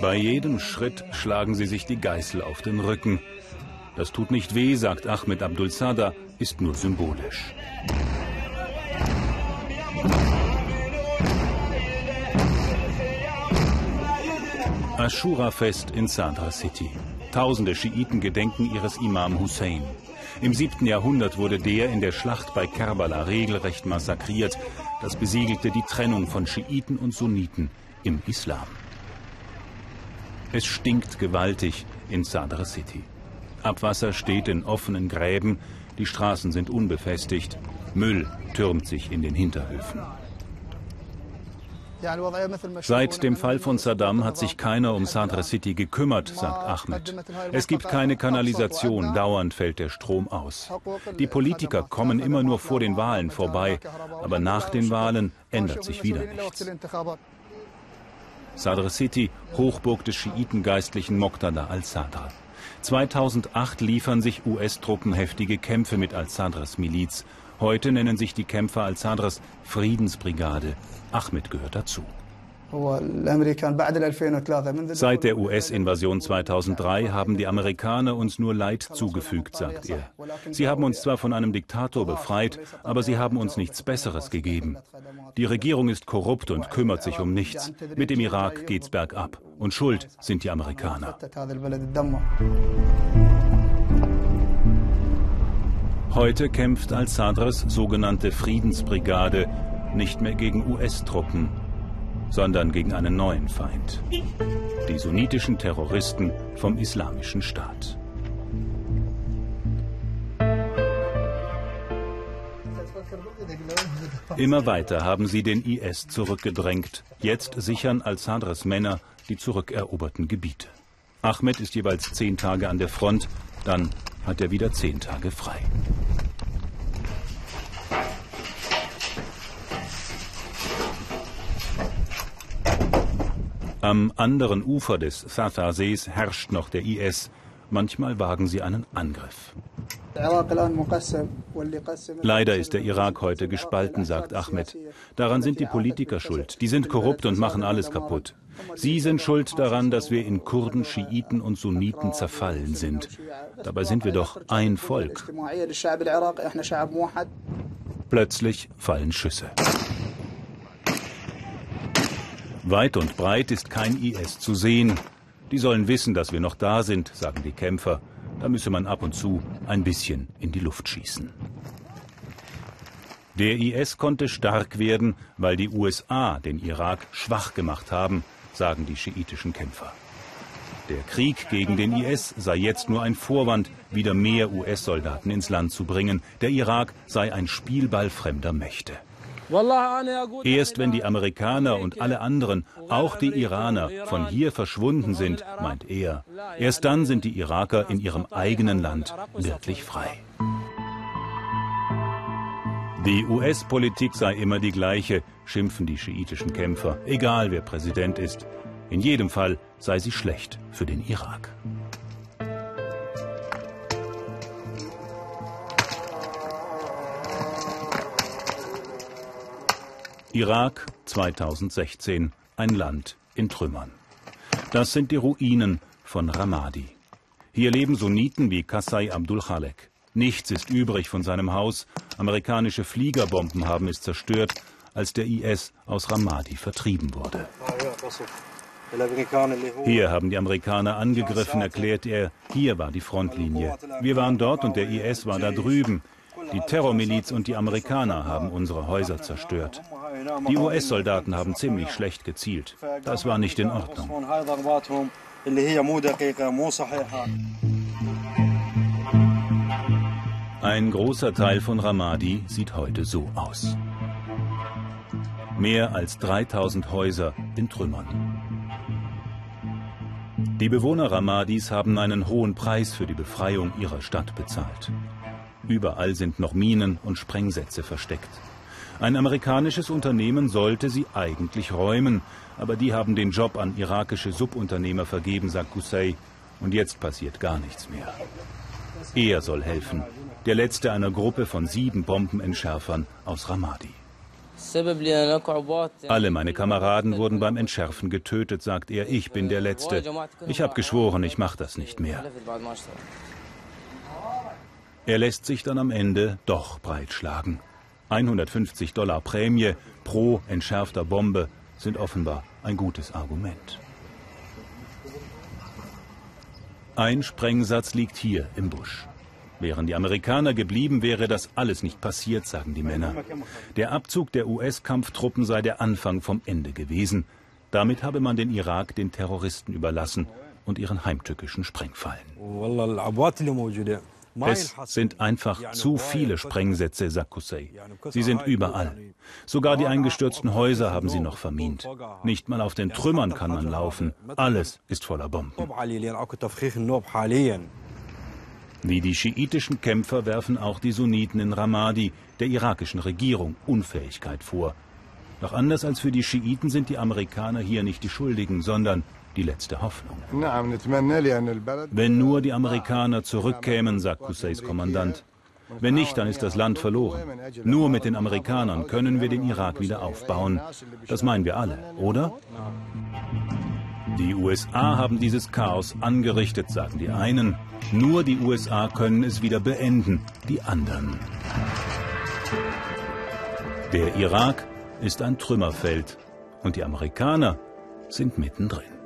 Bei jedem Schritt schlagen sie sich die Geißel auf den Rücken. Das tut nicht weh, sagt Ahmed Abdul Sada, ist nur symbolisch. Ashura-Fest in Sadra City. Tausende Schiiten gedenken ihres Imam Hussein. Im 7. Jahrhundert wurde der in der Schlacht bei Kerbala regelrecht massakriert. Das besiegelte die Trennung von Schiiten und Sunniten im Islam. Es stinkt gewaltig in Sadr City. Abwasser steht in offenen Gräben, die Straßen sind unbefestigt, Müll türmt sich in den Hinterhöfen. Seit dem Fall von Saddam hat sich keiner um Sadr City gekümmert, sagt Ahmed. Es gibt keine Kanalisation, dauernd fällt der Strom aus. Die Politiker kommen immer nur vor den Wahlen vorbei, aber nach den Wahlen ändert sich wieder nichts. Sadr City, Hochburg des Schiitengeistlichen Moqtada al-Sadr. 2008 liefern sich US-Truppen heftige Kämpfe mit al-Sadrs Miliz. Heute nennen sich die Kämpfer al-Sadrs Friedensbrigade. Ahmed gehört dazu. Seit der US-Invasion 2003 haben die Amerikaner uns nur Leid zugefügt, sagt er. Sie haben uns zwar von einem Diktator befreit, aber sie haben uns nichts Besseres gegeben. Die Regierung ist korrupt und kümmert sich um nichts. Mit dem Irak geht's bergab. Und schuld sind die Amerikaner. Heute kämpft al-Sadrs sogenannte Friedensbrigade nicht mehr gegen US-Truppen, sondern gegen einen neuen Feind. Die sunnitischen Terroristen vom Islamischen Staat. Immer weiter haben sie den IS zurückgedrängt. Jetzt sichern al-Sadrs Männer die zurückeroberten Gebiete. Ahmed ist jeweils zehn Tage an der Front, dann hat er wieder zehn Tage frei. Am anderen Ufer des Satha-Sees herrscht noch der IS. Manchmal wagen sie einen Angriff. Leider ist der Irak heute gespalten, sagt Ahmed. Daran sind die Politiker schuld. Die sind korrupt und machen alles kaputt. Sie sind schuld daran, dass wir in Kurden, Schiiten und Sunniten zerfallen sind. Dabei sind wir doch ein Volk. Plötzlich fallen Schüsse. Weit und breit ist kein IS zu sehen. Die sollen wissen, dass wir noch da sind, sagen die Kämpfer. Da müsse man ab und zu ein bisschen in die Luft schießen. Der IS konnte stark werden, weil die USA den Irak schwach gemacht haben, sagen die schiitischen Kämpfer. Der Krieg gegen den IS sei jetzt nur ein Vorwand, wieder mehr US-Soldaten ins Land zu bringen. Der Irak sei ein Spielball fremder Mächte. Erst wenn die Amerikaner und alle anderen, auch die Iraner, von hier verschwunden sind, meint er, erst dann sind die Iraker in ihrem eigenen Land wirklich frei. Die US-Politik sei immer die gleiche, schimpfen die schiitischen Kämpfer, egal wer Präsident ist. In jedem Fall sei sie schlecht für den Irak. Irak 2016, ein Land in Trümmern. Das sind die Ruinen von Ramadi. Hier leben Sunniten wie Kassai Abdul Khalek. Nichts ist übrig von seinem Haus. Amerikanische Fliegerbomben haben es zerstört, als der IS aus Ramadi vertrieben wurde. Hier haben die Amerikaner angegriffen, erklärt er. Hier war die Frontlinie. Wir waren dort und der IS war da drüben. Die Terrormiliz und die Amerikaner haben unsere Häuser zerstört. Die US-Soldaten haben ziemlich schlecht gezielt. Das war nicht in Ordnung. Ein großer Teil von Ramadi sieht heute so aus. Mehr als 3000 Häuser in Trümmern. Die Bewohner Ramadis haben einen hohen Preis für die Befreiung ihrer Stadt bezahlt. Überall sind noch Minen und Sprengsätze versteckt. Ein amerikanisches Unternehmen sollte sie eigentlich räumen, aber die haben den Job an irakische Subunternehmer vergeben, sagt Qusay. Und jetzt passiert gar nichts mehr. Er soll helfen, der letzte einer Gruppe von sieben Bombenentschärfern aus Ramadi. Alle meine Kameraden wurden beim Entschärfen getötet, sagt er. Ich bin der Letzte. Ich habe geschworen, ich mache das nicht mehr. Er lässt sich dann am Ende doch breitschlagen. 150 Dollar Prämie pro entschärfter Bombe sind offenbar ein gutes Argument. Ein Sprengsatz liegt hier im Busch. Wären die Amerikaner geblieben, wäre das alles nicht passiert, sagen die Männer. Der Abzug der US-Kampftruppen sei der Anfang vom Ende gewesen. Damit habe man den Irak den Terroristen überlassen und ihren heimtückischen Sprengfallen. Es sind einfach zu viele Sprengsätze, sagt Qusay. Sie sind überall. Sogar die eingestürzten Häuser haben sie noch vermint. Nicht mal auf den Trümmern kann man laufen. Alles ist voller Bomben. Wie die schiitischen Kämpfer werfen auch die Sunniten in Ramadi der irakischen Regierung Unfähigkeit vor. Doch anders als für die Schiiten sind die Amerikaner hier nicht die Schuldigen, sondern die letzte Hoffnung. Wenn nur die Amerikaner zurückkämen, sagt Qussays Kommandant. Wenn nicht, dann ist das Land verloren. Nur mit den Amerikanern können wir den Irak wieder aufbauen. Das meinen wir alle, oder? Die USA haben dieses Chaos angerichtet, sagen die einen. Nur die USA können es wieder beenden, die anderen. Der Irak ist ein Trümmerfeld und die Amerikaner sind mittendrin.